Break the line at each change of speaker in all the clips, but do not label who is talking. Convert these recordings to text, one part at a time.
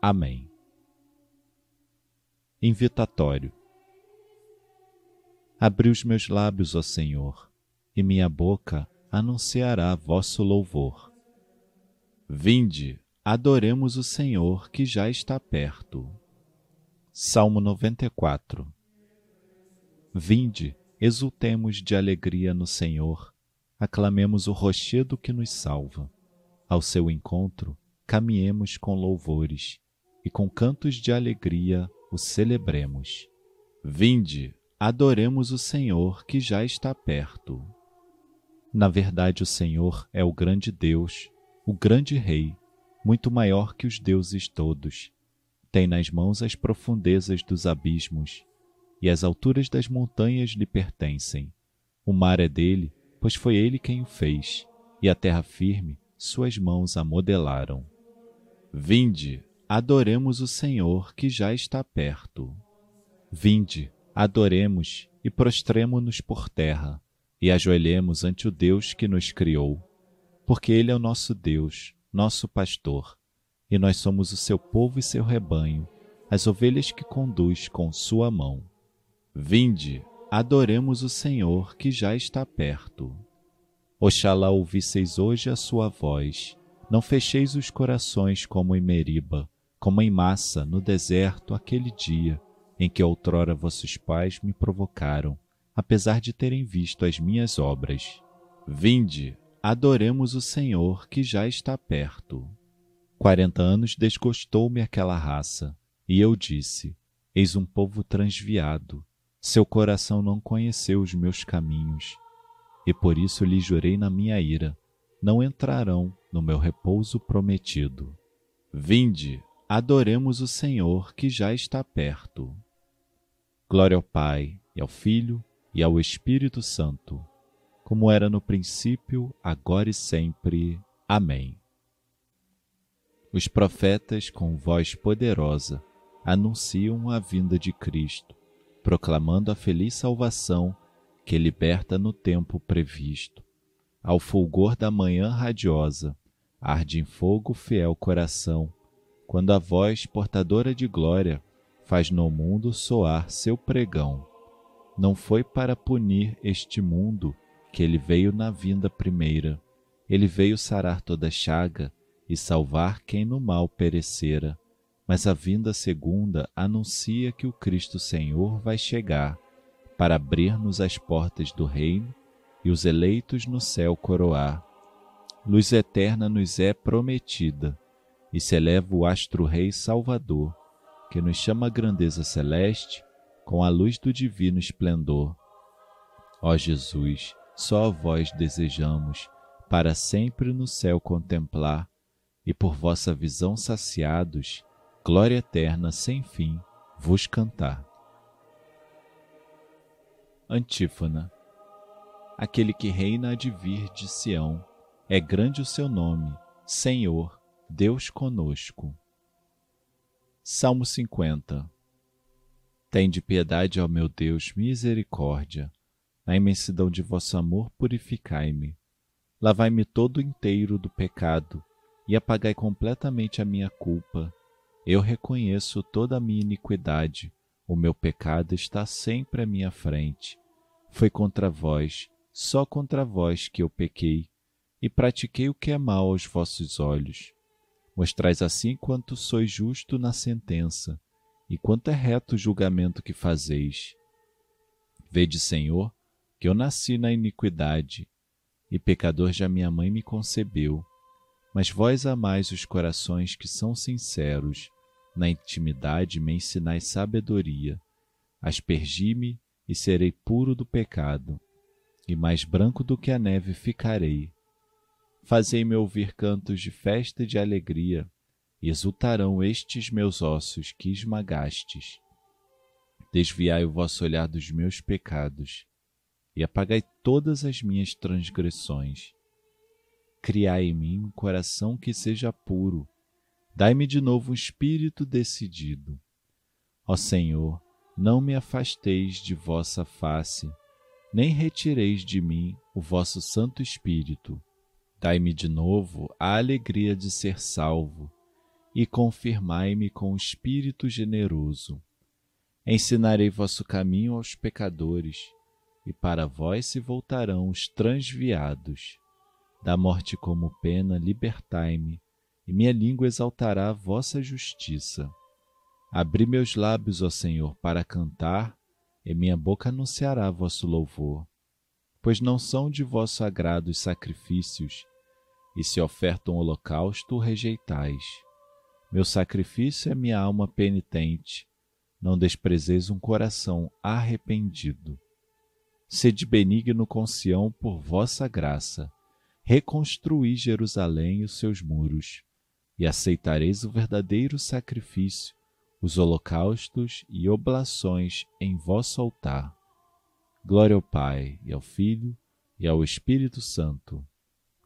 Amém. Invitatório. Abri os meus lábios, ó Senhor, e minha boca anunciará vosso louvor. Vinde, adoremos o Senhor que já está perto. Salmo 94 Vinde, exultemos de alegria no Senhor, aclamemos o rochedo que nos salva. Ao seu encontro, caminhemos com louvores e com cantos de alegria o celebremos. Vinde, adoremos o Senhor que já está perto. Na verdade, o Senhor é o grande Deus, o grande Rei, muito maior que os deuses todos. Tem nas mãos as profundezas dos abismos, e as alturas das montanhas lhe pertencem. O mar é dele, pois foi ele quem o fez, e a terra firme suas mãos a modelaram. Vinde, adoremos o Senhor que já está perto. Vinde, adoremos e prostremo-nos por terra e ajoelhemos ante o Deus que nos criou, porque Ele é o nosso Deus, nosso pastor, e nós somos o seu povo e seu rebanho, as ovelhas que conduz com sua mão. Vinde, adoremos o Senhor que já está perto. Oxalá ouvisseis hoje a sua voz, não fecheis os corações como em Meriba, como em massa no deserto aquele dia em que outrora vossos pais me provocaram, apesar de terem visto as minhas obras. Vinde, adoremos o Senhor que já está perto. Quarenta anos desgostou-me aquela raça, e eu disse: Eis um povo transviado, seu coração não conheceu os meus caminhos, e por isso lhe jurei na minha ira: não entrarão no meu repouso prometido. Vinde, adoremos o Senhor que já está perto. Glória ao Pai, e ao Filho, e ao Espírito Santo, como era no princípio, agora e sempre. Amém. Os profetas, com voz poderosa, anunciam a vinda de Cristo, proclamando a feliz salvação que liberta no tempo previsto ao fulgor da manhã radiosa, arde em fogo fiel coração, quando a voz portadora de glória faz no mundo soar seu pregão. Não foi para punir este mundo que ele veio na vinda primeira, ele veio sarar toda chaga e salvar quem no mal perecera. Mas a vinda segunda anuncia que o Cristo Senhor vai chegar para abrir-nos as portas do reino e os eleitos no céu coroar. Luz eterna nos é prometida, e se eleva o astro-rei Salvador, que nos chama a grandeza celeste com a luz do divino esplendor. Ó Jesus, só a vós desejamos, para sempre no céu contemplar, e por vossa visão saciados, glória eterna sem fim vos cantar. Antífona aquele que reina há de vir de Sião. É grande o seu nome, Senhor, Deus conosco. Salmo 50 Tende piedade ao meu Deus, misericórdia. Na imensidão de vosso amor, purificai-me. Lavai-me todo inteiro do pecado e apagai completamente a minha culpa. Eu reconheço toda a minha iniquidade. O meu pecado está sempre à minha frente. Foi contra vós, só contra vós que eu pequei, e pratiquei o que é mal aos vossos olhos. Mostrais assim quanto sois justo na sentença, e quanto é reto o julgamento que fazeis. Vede, Senhor, que eu nasci na iniquidade, e pecador já minha mãe me concebeu. Mas vós amais os corações que são sinceros, na intimidade me ensinais sabedoria. Aspergi-me e serei puro do pecado e mais branco do que a neve ficarei. Fazei-me ouvir cantos de festa e de alegria, exultarão estes meus ossos que esmagastes. Desviai o vosso olhar dos meus pecados e apagai todas as minhas transgressões. Criai em mim um coração que seja puro, dai-me de novo um espírito decidido. Ó Senhor, não me afasteis de vossa face, nem retireis de mim o vosso Santo Espírito. Dai-me de novo a alegria de ser salvo e confirmai-me com o Espírito generoso. Ensinarei vosso caminho aos pecadores, e para vós se voltarão os transviados. Da morte como pena, libertai-me, e minha língua exaltará vossa justiça. Abri meus lábios, ó Senhor, para cantar, e minha boca anunciará vosso louvor. Pois não são de vosso agrado os sacrifícios, e se ofertam holocausto, rejeitais. Meu sacrifício é minha alma penitente. Não desprezeis um coração arrependido. Sede benigno com Sião por vossa graça. Reconstruí Jerusalém e os seus muros, e aceitareis o verdadeiro sacrifício, os holocaustos e oblações em vosso altar. Glória ao Pai, e ao Filho, e ao Espírito Santo,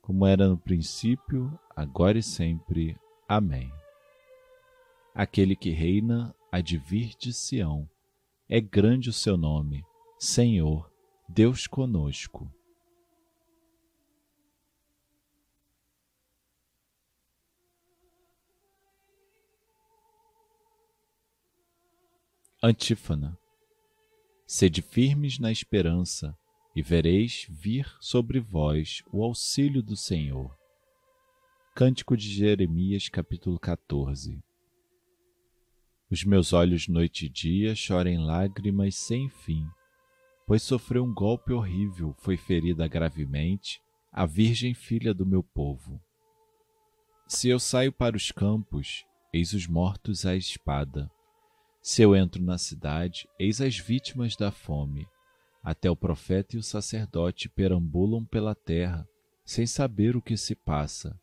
como era no princípio, agora e sempre. Amém aquele que reina há de vir de Sião. É grande o seu nome, Senhor, Deus conosco. Antífona. Sede firmes na esperança, e vereis vir sobre vós o auxílio do Senhor. Cântico de Jeremias, capítulo 14. Os meus olhos noite e dia choram lágrimas sem fim, pois sofreu um golpe horrível, foi ferida gravemente a virgem filha do meu povo. Se eu saio para os campos, eis os mortos à espada. Se eu entro na cidade, eis as vítimas da fome. Até o profeta e o sacerdote perambulam pela terra, sem saber o que se passa.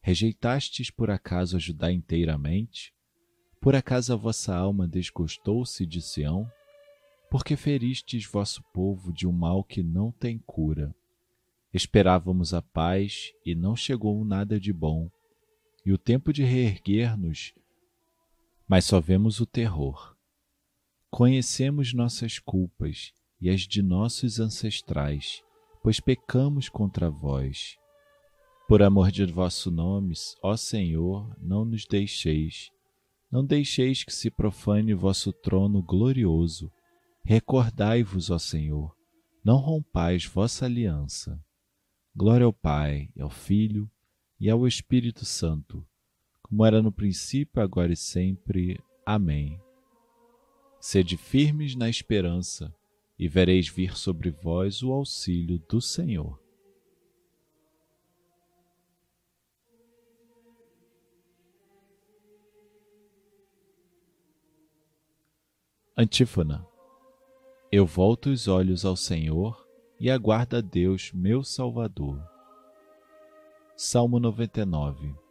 Rejeitastes por acaso ajudar inteiramente? Por acaso a vossa alma desgostou-se de Sião? Porque feristes vosso povo de um mal que não tem cura. Esperávamos a paz e não chegou nada de bom, e o tempo de reerguer-nos, mas só vemos o terror. Conhecemos nossas culpas e as de nossos ancestrais, pois pecamos contra vós. Por amor de vosso nome, ó Senhor, não nos deixeis não deixeis que se profane vosso trono glorioso. Recordai-vos, ó Senhor, não rompais vossa aliança. Glória ao Pai, ao Filho e ao Espírito Santo, como era no princípio, agora e sempre. Amém. Sede firmes na esperança, e vereis vir sobre vós o auxílio do Senhor. Antífona. Eu volto os olhos ao Senhor e aguardo a Deus, meu Salvador. Salmo 99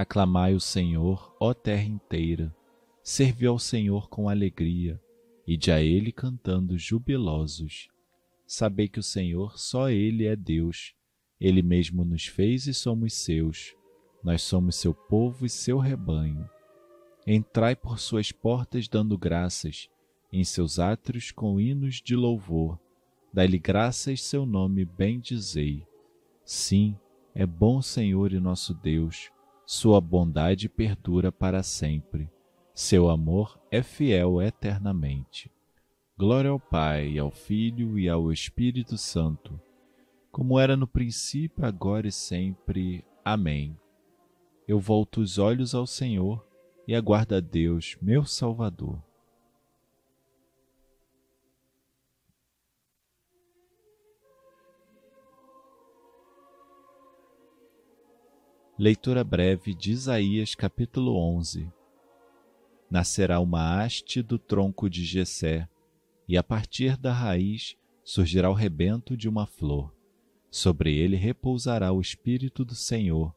Aclamai o Senhor, ó terra inteira, servi ao Senhor com alegria, e de a Ele cantando jubilosos. Sabei que o Senhor só Ele é Deus, Ele mesmo nos fez e somos seus, nós somos seu povo e seu rebanho Entrai por suas portas dando graças, em seus átrios com hinos de louvor. Dai-lhe graças, seu nome bendizei. Sim, é bom Senhor e nosso Deus, sua bondade perdura para sempre. Seu amor é fiel eternamente. Glória ao Pai, ao Filho e ao Espírito Santo, como era no princípio, agora e sempre. Amém. Eu volto os olhos ao Senhor e aguarda a Deus, meu Salvador. Leitura breve de Isaías capítulo 11 Nascerá uma haste do tronco de Jessé, e a partir da raiz surgirá o rebento de uma flor. Sobre ele repousará o Espírito do Senhor,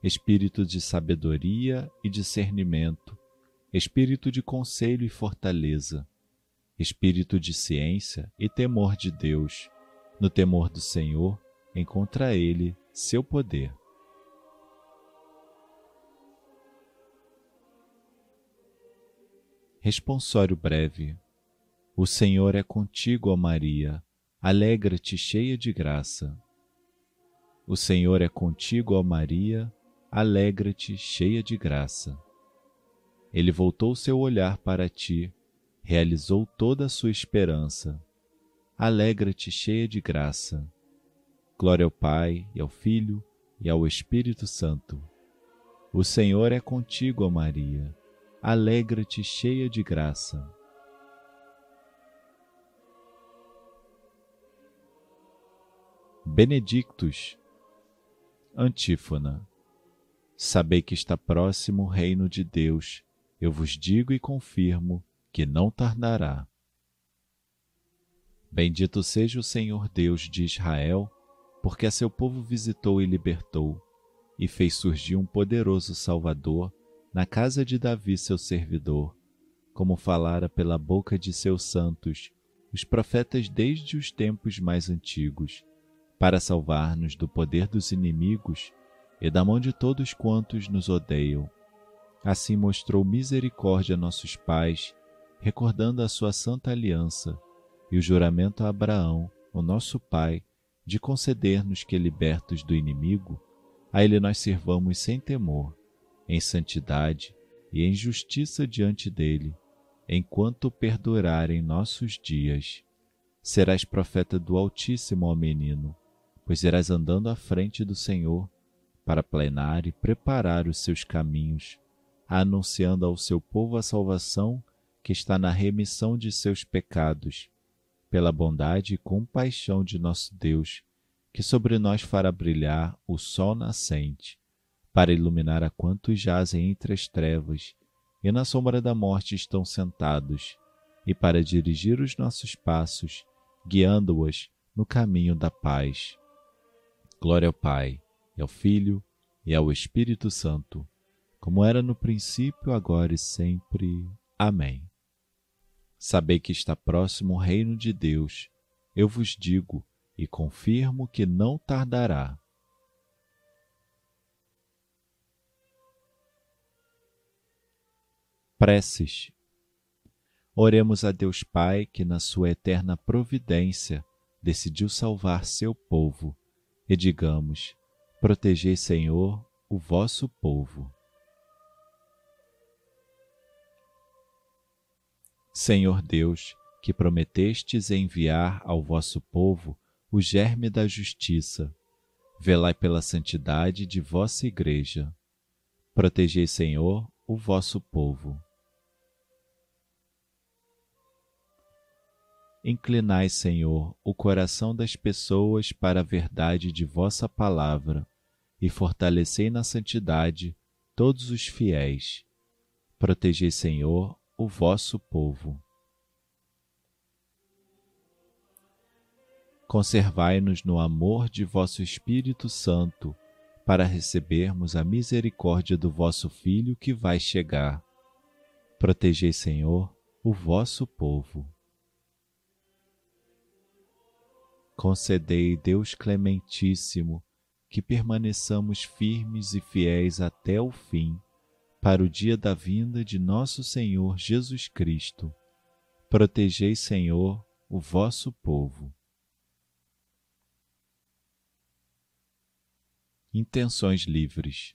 espírito de sabedoria e discernimento, espírito de conselho e fortaleza, espírito de ciência e temor de Deus. No temor do Senhor, encontra ele seu poder. Responsório breve. O Senhor é contigo, ó Maria. Alegra-te, cheia de graça. O Senhor é contigo, ó Maria. Alegra-te, cheia de graça. Ele voltou seu olhar para ti, realizou toda a sua esperança. Alegra-te, cheia de graça. Glória ao Pai, e ao Filho, e ao Espírito Santo. O Senhor é contigo, ó Maria alegra-te cheia de graça. Benedictus, Antífona. Sabei que está próximo o reino de Deus, eu vos digo e confirmo que não tardará. Bendito seja o Senhor Deus de Israel, porque a seu povo visitou e libertou, e fez surgir um poderoso Salvador na casa de Davi, seu servidor, como falara pela boca de seus santos, os profetas desde os tempos mais antigos, para salvar-nos do poder dos inimigos e da mão de todos quantos nos odeiam. Assim mostrou misericórdia a nossos pais, recordando a sua santa aliança e o juramento a Abraão, o nosso pai, de conceder-nos que, libertos do inimigo, a ele nós sirvamos sem temor em santidade e em justiça diante dele, enquanto perdurarem nossos dias. Serás profeta do Altíssimo, ó menino, pois irás andando à frente do Senhor para plenar e preparar os seus caminhos, anunciando ao seu povo a salvação que está na remissão de seus pecados, pela bondade e compaixão de nosso Deus, que sobre nós fará brilhar o sol nascente para iluminar a quantos jazem entre as trevas e na sombra da morte estão sentados, e para dirigir os nossos passos, guiando-os no caminho da paz. Glória ao Pai, e ao Filho, e ao Espírito Santo, como era no princípio, agora e sempre. Amém. Sabei que está próximo o reino de Deus. Eu vos digo e confirmo que não tardará. Preces. Oremos a Deus Pai que, na sua eterna providência, decidiu salvar seu povo, e digamos: Protegei, Senhor, o vosso povo. Senhor Deus, que prometestes enviar ao vosso povo o germe da justiça, velai pela santidade de vossa Igreja. Protegei, Senhor, o vosso povo. Inclinai, Senhor, o coração das pessoas para a verdade de vossa palavra e fortalecei na santidade todos os fiéis. Protegei, Senhor, o vosso povo. Conservai-nos no amor de vosso Espírito Santo, para recebermos a misericórdia do vosso Filho que vai chegar. Protegei, Senhor, o vosso povo. Concedei, Deus Clementíssimo, que permaneçamos firmes e fiéis até o fim, para o dia da vinda de nosso Senhor Jesus Cristo. Protegei, Senhor, o vosso povo. Intenções livres.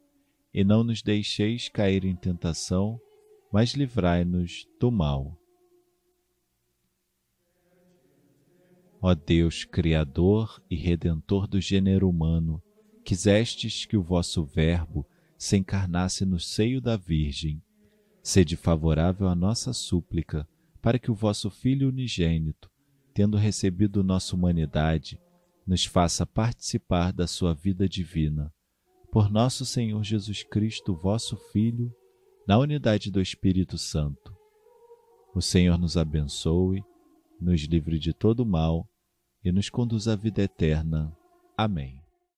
e não nos deixeis cair em tentação, mas livrai-nos do mal. Ó Deus, Criador e Redentor do gênero humano, quisestes que o vosso Verbo se encarnasse no seio da Virgem. Sede favorável à nossa súplica, para que o vosso Filho unigênito, tendo recebido nossa humanidade, nos faça participar da sua vida divina. Por nosso Senhor Jesus Cristo, vosso Filho, na unidade do Espírito Santo. O Senhor nos abençoe, nos livre de todo mal e nos conduz à vida eterna. Amém.